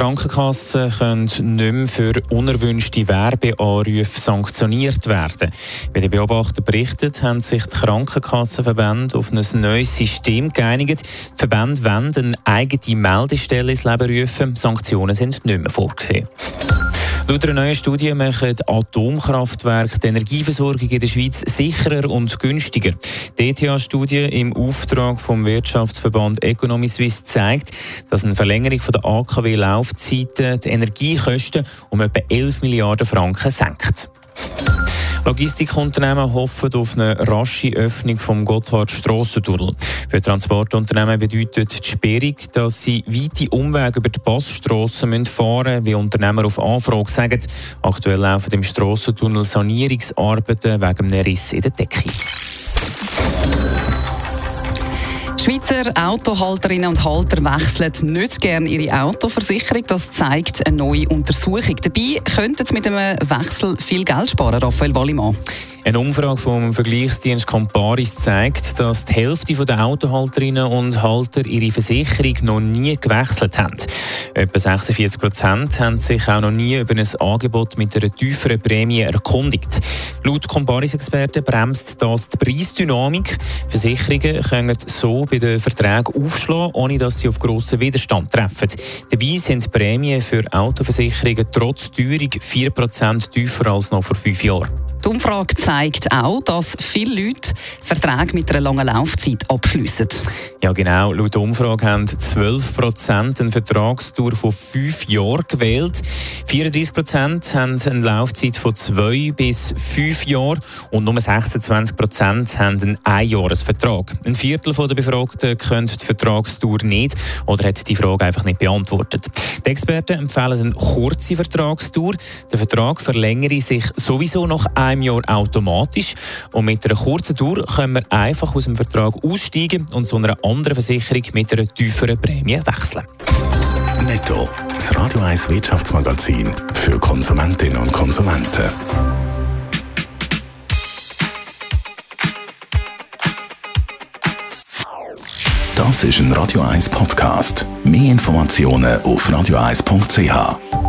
Krankenkassen können nicht mehr für unerwünschte Werbeanrufe sanktioniert werden. Wie die Beobachter berichtet, haben sich die Krankenkassenverbände auf ein neues System geeinigt. Die Verbände wollen eine eigene Meldestelle ins Leben rufen. Sanktionen sind nicht mehr vorgesehen. Laut einer neuen Studie machen Atomkraftwerke die Energieversorgung in der Schweiz sicherer und günstiger. Die ETH-Studie im Auftrag vom Wirtschaftsverband Economy Suisse zeigt, dass eine Verlängerung der AKW-Laufzeiten die Energiekosten um etwa 11 Milliarden Franken senkt. Logistikunternehmen hoffen auf eine rasche Öffnung vom Gotthard-Strassentunnel. Für Transportunternehmen bedeutet die Sperrung, dass sie weite Umwege über die Passstrassen fahren müssen, wie Unternehmer auf Anfrage sagen. Aktuell laufen im Strassentunnel Sanierungsarbeiten wegen einem Riss in der Decke. Schweizer Autohalterinnen und Halter wechseln nicht gerne ihre Autoversicherung. Das zeigt eine neue Untersuchung. Dabei könnten sie mit einem Wechsel viel Geld sparen, Raphael Wallimann. Eine Umfrage vom Vergleichsdienst Comparis zeigt, dass die Hälfte der Autohalterinnen und Halter ihre Versicherung noch nie gewechselt haben. Etwa 46 Prozent haben sich auch noch nie über ein Angebot mit einer tieferen Prämie erkundigt. Laut Comparis-Experten bremst das die Preisdynamik. Versicherungen können so bei den Verträgen aufschlagen, ohne dass sie auf grossen Widerstand treffen. Dabei sind die Prämien für Autoversicherungen trotz Teuerung 4% tiefer als noch vor fünf Jahren. Die Umfrage zeigt auch, dass viele Leute Verträge mit einer langen Laufzeit abschließen. Ja, genau. Laut der Umfrage haben 12 Prozent eine Vertragstour von fünf Jahren gewählt. 34 Prozent haben eine Laufzeit von zwei bis fünf Jahren und nur 26 Prozent haben einen Einjahresvertrag. Ein Viertel der Befragten kennt die Vertragstour nicht oder hat die Frage einfach nicht beantwortet. Die Experten empfehlen eine kurze Vertragstour. Der Vertrag verlängere sich sowieso noch einem Jahr automatisch und mit einer kurzen Tour können wir einfach aus dem Vertrag aussteigen und zu einer anderen Versicherung mit einer tieferen Prämie wechseln. Netto, das Radio 1 Wirtschaftsmagazin für Konsumentinnen und Konsumenten. Das ist ein Radio 1 Podcast. Mehr Informationen auf radio1.ch.